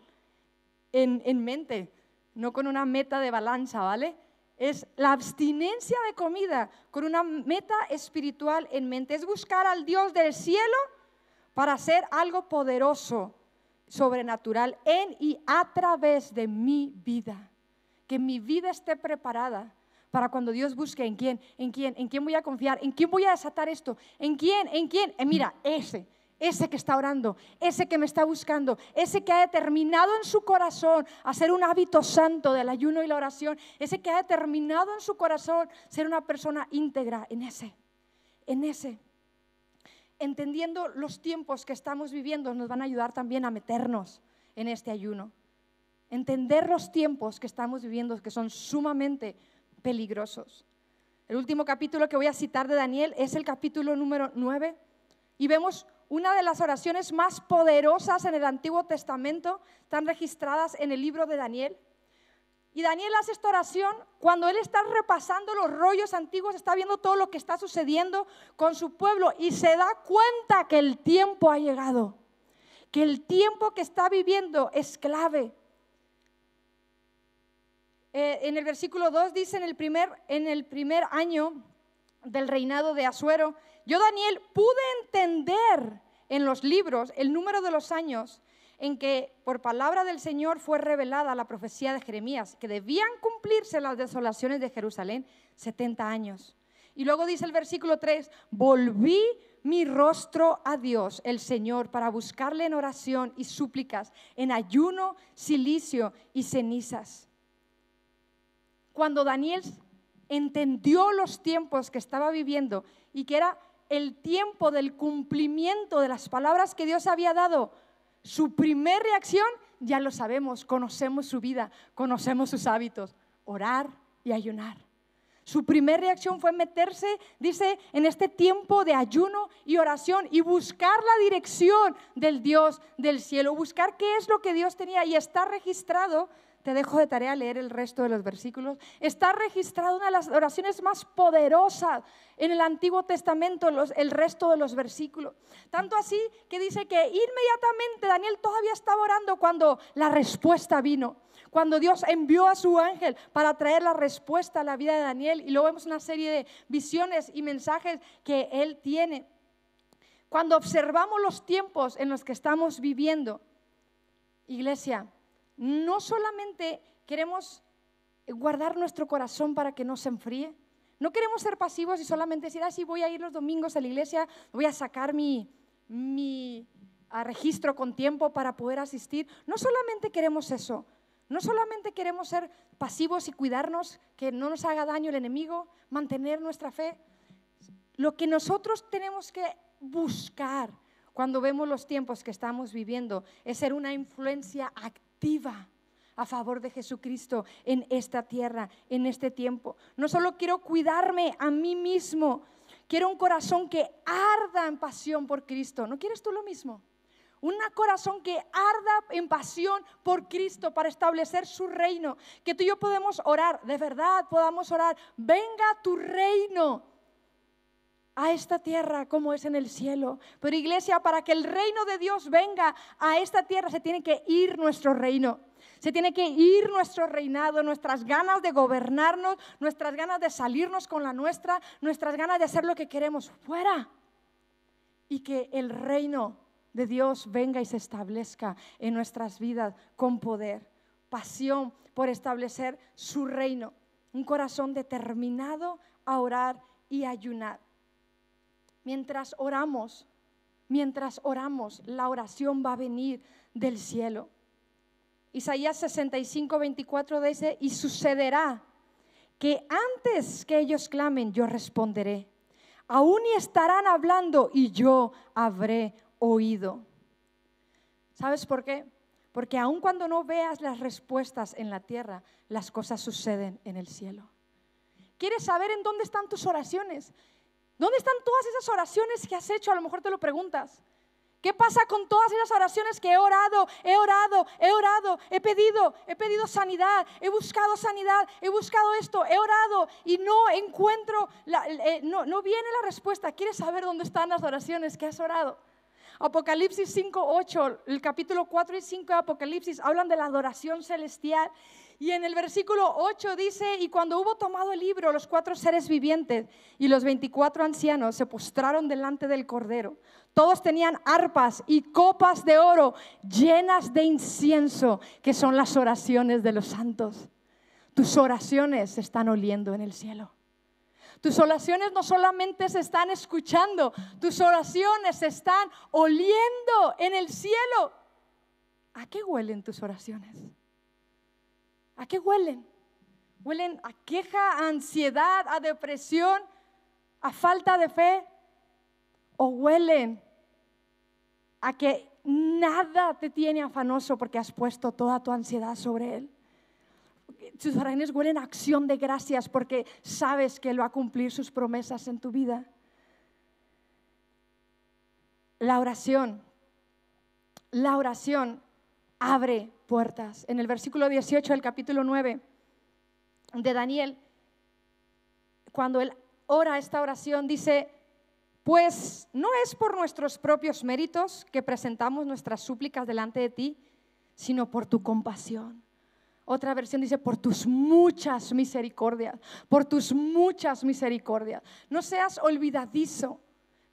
en, en mente, no con una meta de balanza, ¿vale? Es la abstinencia de comida con una meta espiritual en mente. Es buscar al Dios del cielo para hacer algo poderoso, sobrenatural en y a través de mi vida. Que mi vida esté preparada para cuando Dios busque en quién, en quién, en quién voy a confiar, en quién voy a desatar esto, en quién, en quién. Eh, mira, ese, ese que está orando, ese que me está buscando, ese que ha determinado en su corazón hacer un hábito santo del ayuno y la oración, ese que ha determinado en su corazón ser una persona íntegra, en ese, en ese. Entendiendo los tiempos que estamos viviendo nos van a ayudar también a meternos en este ayuno. Entender los tiempos que estamos viviendo, que son sumamente peligrosos. El último capítulo que voy a citar de Daniel es el capítulo número 9 y vemos una de las oraciones más poderosas en el Antiguo Testamento, están registradas en el libro de Daniel. Y Daniel hace esta oración cuando él está repasando los rollos antiguos, está viendo todo lo que está sucediendo con su pueblo y se da cuenta que el tiempo ha llegado, que el tiempo que está viviendo es clave eh, en el versículo 2 dice, en el, primer, en el primer año del reinado de Asuero, yo Daniel pude entender en los libros el número de los años en que por palabra del Señor fue revelada la profecía de Jeremías, que debían cumplirse las desolaciones de Jerusalén 70 años. Y luego dice el versículo 3, volví mi rostro a Dios, el Señor, para buscarle en oración y súplicas, en ayuno, silicio y cenizas. Cuando Daniel entendió los tiempos que estaba viviendo y que era el tiempo del cumplimiento de las palabras que Dios había dado, su primer reacción, ya lo sabemos, conocemos su vida, conocemos sus hábitos, orar y ayunar. Su primera reacción fue meterse, dice, en este tiempo de ayuno y oración y buscar la dirección del Dios del cielo, buscar qué es lo que Dios tenía y está registrado te dejo de tarea leer el resto de los versículos. Está registrada una de las oraciones más poderosas en el Antiguo Testamento, el resto de los versículos. Tanto así que dice que inmediatamente Daniel todavía estaba orando cuando la respuesta vino. Cuando Dios envió a su ángel para traer la respuesta a la vida de Daniel. Y luego vemos una serie de visiones y mensajes que él tiene. Cuando observamos los tiempos en los que estamos viviendo, iglesia, no solamente queremos guardar nuestro corazón para que no se enfríe, no queremos ser pasivos y solamente decir, ah, sí, voy a ir los domingos a la iglesia, voy a sacar mi, mi registro con tiempo para poder asistir. No solamente queremos eso, no solamente queremos ser pasivos y cuidarnos, que no nos haga daño el enemigo, mantener nuestra fe. Lo que nosotros tenemos que buscar cuando vemos los tiempos que estamos viviendo es ser una influencia activa a favor de Jesucristo en esta tierra, en este tiempo. No solo quiero cuidarme a mí mismo, quiero un corazón que arda en pasión por Cristo. ¿No quieres tú lo mismo? Un corazón que arda en pasión por Cristo para establecer su reino. Que tú y yo podemos orar, de verdad podamos orar. Venga tu reino a esta tierra como es en el cielo. Pero iglesia, para que el reino de Dios venga a esta tierra se tiene que ir nuestro reino. Se tiene que ir nuestro reinado, nuestras ganas de gobernarnos, nuestras ganas de salirnos con la nuestra, nuestras ganas de hacer lo que queremos fuera. Y que el reino de Dios venga y se establezca en nuestras vidas con poder, pasión por establecer su reino, un corazón determinado a orar y ayunar. Mientras oramos, mientras oramos, la oración va a venir del cielo. Isaías 65, 24 dice, y sucederá que antes que ellos clamen, yo responderé. Aún y estarán hablando y yo habré oído. ¿Sabes por qué? Porque aun cuando no veas las respuestas en la tierra, las cosas suceden en el cielo. ¿Quieres saber en dónde están tus oraciones? ¿Dónde están todas esas oraciones que has hecho? A lo mejor te lo preguntas. ¿Qué pasa con todas esas oraciones que he orado, he orado, he orado, he pedido, he pedido sanidad, he buscado sanidad, he buscado esto, he orado y no encuentro, eh, no, no viene la respuesta? ¿Quieres saber dónde están las oraciones que has orado? Apocalipsis 5, 8, el capítulo 4 y 5 de Apocalipsis hablan de la adoración celestial y en el versículo 8 dice, y cuando hubo tomado el libro, los cuatro seres vivientes y los 24 ancianos se postraron delante del Cordero. Todos tenían arpas y copas de oro llenas de incienso, que son las oraciones de los santos. Tus oraciones se están oliendo en el cielo. Tus oraciones no solamente se están escuchando, tus oraciones se están oliendo en el cielo. ¿A qué huelen tus oraciones? ¿A qué huelen? ¿Huelen a queja, a ansiedad, a depresión, a falta de fe? ¿O huelen a que nada te tiene afanoso porque has puesto toda tu ansiedad sobre Él? Tus oraciones huelen a acción de gracias porque sabes que Él va a cumplir sus promesas en tu vida. La oración, la oración abre puertas. En el versículo 18 del capítulo 9 de Daniel, cuando él ora esta oración, dice, pues no es por nuestros propios méritos que presentamos nuestras súplicas delante de ti, sino por tu compasión. Otra versión dice, por tus muchas misericordias, por tus muchas misericordias. No seas olvidadizo.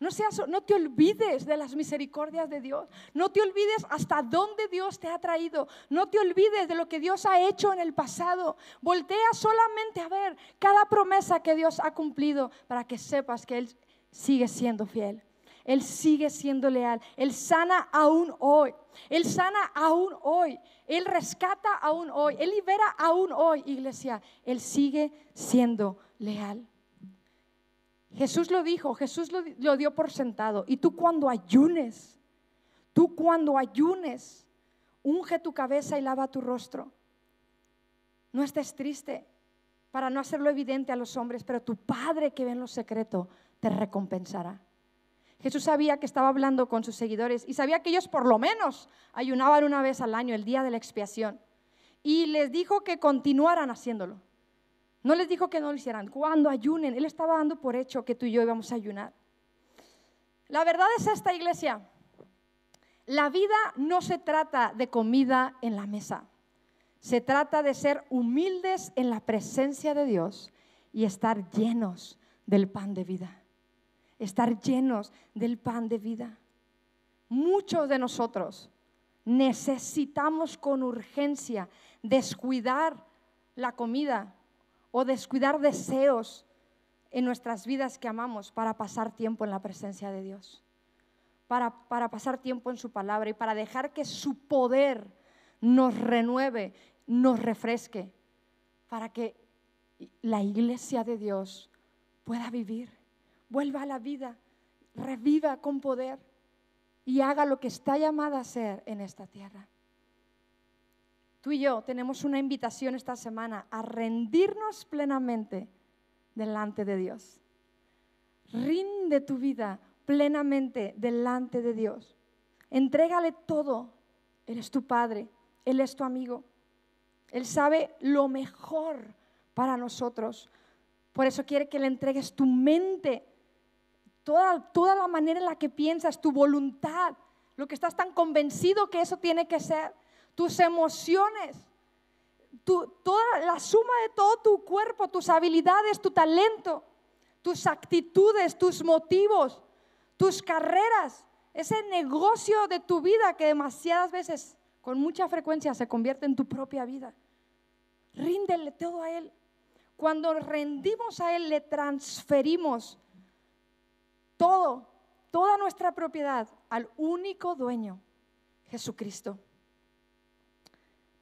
No, seas, no te olvides de las misericordias de Dios. No te olvides hasta dónde Dios te ha traído. No te olvides de lo que Dios ha hecho en el pasado. Voltea solamente a ver cada promesa que Dios ha cumplido para que sepas que Él sigue siendo fiel. Él sigue siendo leal. Él sana aún hoy. Él sana aún hoy. Él rescata aún hoy. Él libera aún hoy, iglesia. Él sigue siendo leal. Jesús lo dijo, Jesús lo, dio por sentado. Y tú cuando ayunes, tú cuando ayunes, unge tu cabeza y lava tu rostro. No estés triste para no hacerlo evidente a los hombres, pero tu Padre que ve en lo secreto te recompensará. Jesús sabía que estaba hablando con sus seguidores y sabía que ellos por lo menos ayunaban una vez al año, el día de la expiación. Y les dijo que continuaran haciéndolo. No les dijo que no lo hicieran. Cuando ayunen, Él estaba dando por hecho que tú y yo íbamos a ayunar. La verdad es esta, iglesia. La vida no se trata de comida en la mesa. Se trata de ser humildes en la presencia de Dios y estar llenos del pan de vida. Estar llenos del pan de vida. Muchos de nosotros necesitamos con urgencia descuidar la comida o descuidar deseos en nuestras vidas que amamos para pasar tiempo en la presencia de Dios, para, para pasar tiempo en su palabra y para dejar que su poder nos renueve, nos refresque, para que la iglesia de Dios pueda vivir, vuelva a la vida, reviva con poder y haga lo que está llamada a ser en esta tierra. Tú y yo tenemos una invitación esta semana a rendirnos plenamente delante de Dios. Rinde tu vida plenamente delante de Dios. Entrégale todo. Él es tu Padre, Él es tu amigo. Él sabe lo mejor para nosotros. Por eso quiere que le entregues tu mente, toda, toda la manera en la que piensas, tu voluntad, lo que estás tan convencido que eso tiene que ser tus emociones, toda la suma de todo tu cuerpo, tus habilidades, tu talento, tus actitudes, tus motivos, tus carreras, ese negocio de tu vida que demasiadas veces, con mucha frecuencia, se convierte en tu propia vida. Ríndele todo a Él. Cuando rendimos a Él, le transferimos todo, toda nuestra propiedad al único dueño, Jesucristo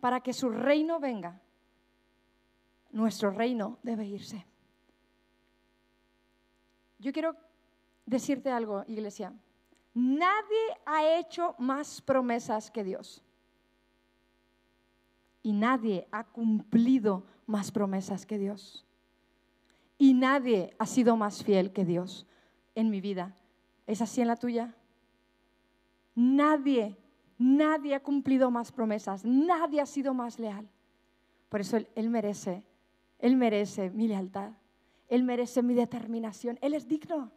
para que su reino venga, nuestro reino debe irse. Yo quiero decirte algo, iglesia. Nadie ha hecho más promesas que Dios. Y nadie ha cumplido más promesas que Dios. Y nadie ha sido más fiel que Dios en mi vida. ¿Es así en la tuya? Nadie Nadie ha cumplido más promesas, nadie ha sido más leal. Por eso él, merece, Él merece mi lealtad, Él merece mi determinación, Él es digno.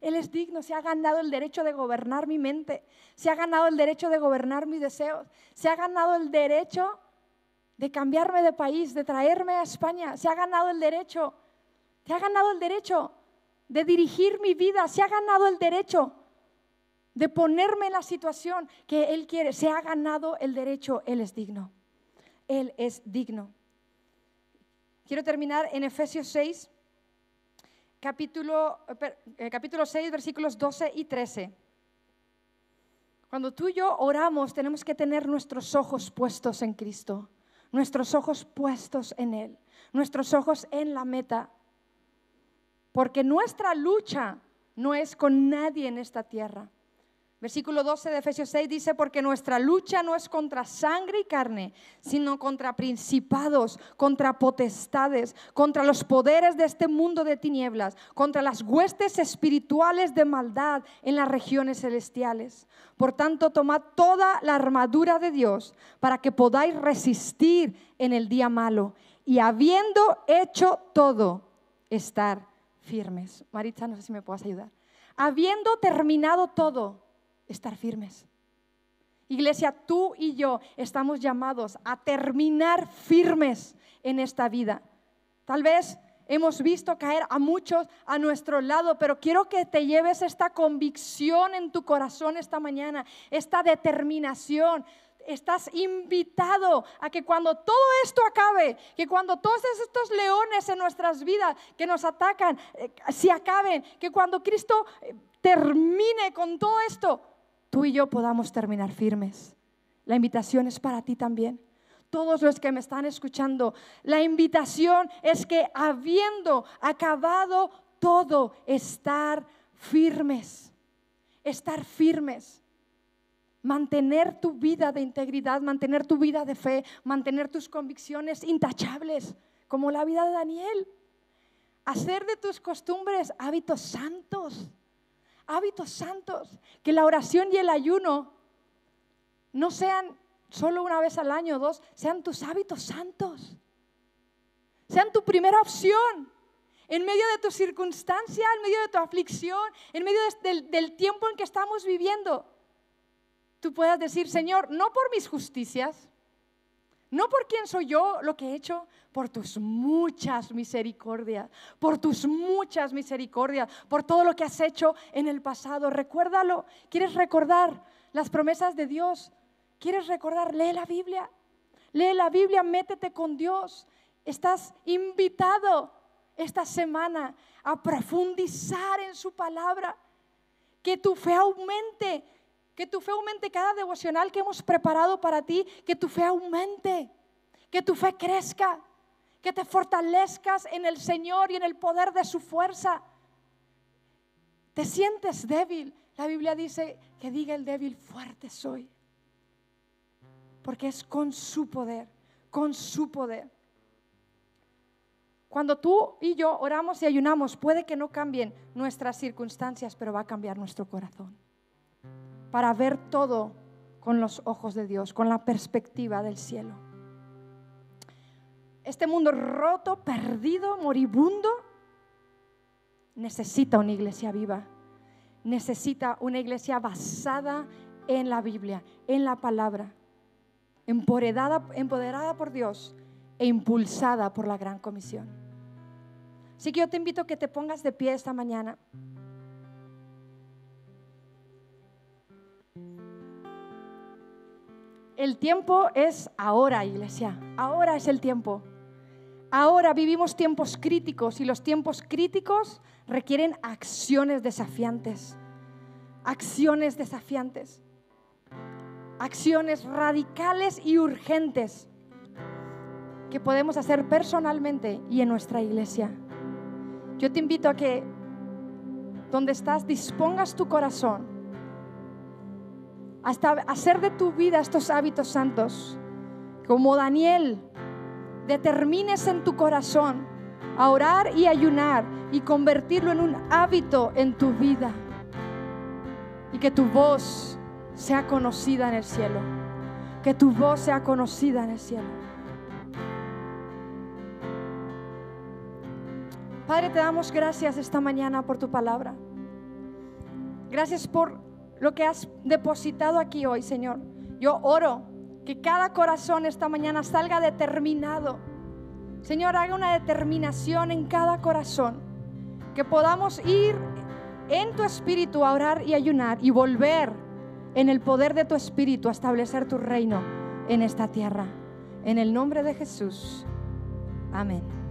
Él es digno, se ha ganado el derecho de gobernar mi mente, se ha ganado el derecho de gobernar mis deseos, se ha ganado el derecho de cambiarme de país, de traerme a España, se ha ganado el derecho, se ha ganado el derecho de dirigir mi vida, se ha ganado el derecho de ponerme en la situación que Él quiere. Se ha ganado el derecho, Él es digno. Él es digno. Quiero terminar en Efesios 6, capítulo, eh, capítulo 6, versículos 12 y 13. Cuando tú y yo oramos, tenemos que tener nuestros ojos puestos en Cristo, nuestros ojos puestos en Él, nuestros ojos en la meta. Porque nuestra lucha no es con nadie en esta tierra. Versículo 12 de Efesios 6 dice, porque nuestra lucha no es contra sangre y carne, sino contra principados, contra potestades, contra los poderes de este mundo de tinieblas, contra las huestes espirituales de maldad en las regiones celestiales. Por tanto, tomad toda la armadura de Dios para que podáis resistir en el día malo y habiendo hecho todo, estar firmes. Maritza, no sé si me puedes ayudar. Habiendo terminado todo, estar firmes. Iglesia, tú y yo estamos llamados a terminar firmes en esta vida. Tal vez hemos visto caer a muchos a nuestro lado, pero quiero que te lleves esta convicción en tu corazón esta mañana, esta determinación. Estás invitado a que cuando todo esto acabe, que cuando todos estos leones en nuestras vidas que nos atacan, eh, se acaben, que cuando Cristo eh, termine con todo esto, tú y yo podamos terminar firmes. La invitación es para ti también. Todos los que me están escuchando, la invitación es que habiendo acabado todo, estar firmes, estar firmes mantener tu vida de integridad, mantener tu vida de fe, mantener tus convicciones intachables, como la vida de Daniel. Hacer de tus costumbres hábitos santos hábitos santos, que la oración y el ayuno no sean solo una vez al año o dos, sean tus hábitos santos, sean tu primera opción. En medio de tu circunstancia, en medio de tu aflicción, en medio del, del tiempo en que estamos viviendo, tú puedas decir, Señor, no por mis justicias, no por quién soy yo lo que he hecho, por tus muchas misericordias, por tus muchas misericordias, por todo lo que has hecho en el pasado. Recuérdalo. ¿Quieres recordar las promesas de Dios? ¿Quieres recordar? Lee la Biblia. Lee la Biblia, métete con Dios. Estás invitado esta semana a profundizar en su palabra. Que tu fe aumente que tu fe aumente cada devocional que hemos preparado para ti, que tu fe aumente, que tu fe crezca, que te fortalezcas en el Señor y en el poder de su fuerza. Te sientes débil. La Biblia dice que diga el débil, fuerte soy. Porque es con su poder, con su poder. Cuando tú y yo oramos y ayunamos, puede que no cambien nuestras circunstancias, pero va a cambiar nuestro corazón para ver todo con los ojos de Dios, con la perspectiva del cielo. Este mundo roto, perdido, moribundo, necesita una iglesia viva, necesita una iglesia basada en la Biblia, en la palabra, empoderada, empoderada por Dios e impulsada por la gran comisión. Así que yo te invito a que te pongas de pie esta mañana. El tiempo es ahora, iglesia. Ahora es el tiempo. Ahora vivimos tiempos críticos y los tiempos críticos requieren acciones desafiantes. Acciones desafiantes. Acciones radicales y urgentes que podemos hacer personalmente y en nuestra iglesia. Yo te invito a que donde estás dispongas tu corazón hasta hacer de tu vida estos hábitos santos. Como Daniel, determines en tu corazón a orar y ayunar y convertirlo en un hábito en tu vida. Y que tu voz sea conocida en el cielo. Que tu voz sea conocida en el cielo. Padre, te damos gracias esta mañana por tu palabra. Gracias por lo que has depositado aquí hoy, Señor. Yo oro que cada corazón esta mañana salga determinado. Señor, haga una determinación en cada corazón. Que podamos ir en tu espíritu a orar y ayunar y volver en el poder de tu espíritu a establecer tu reino en esta tierra. En el nombre de Jesús. Amén.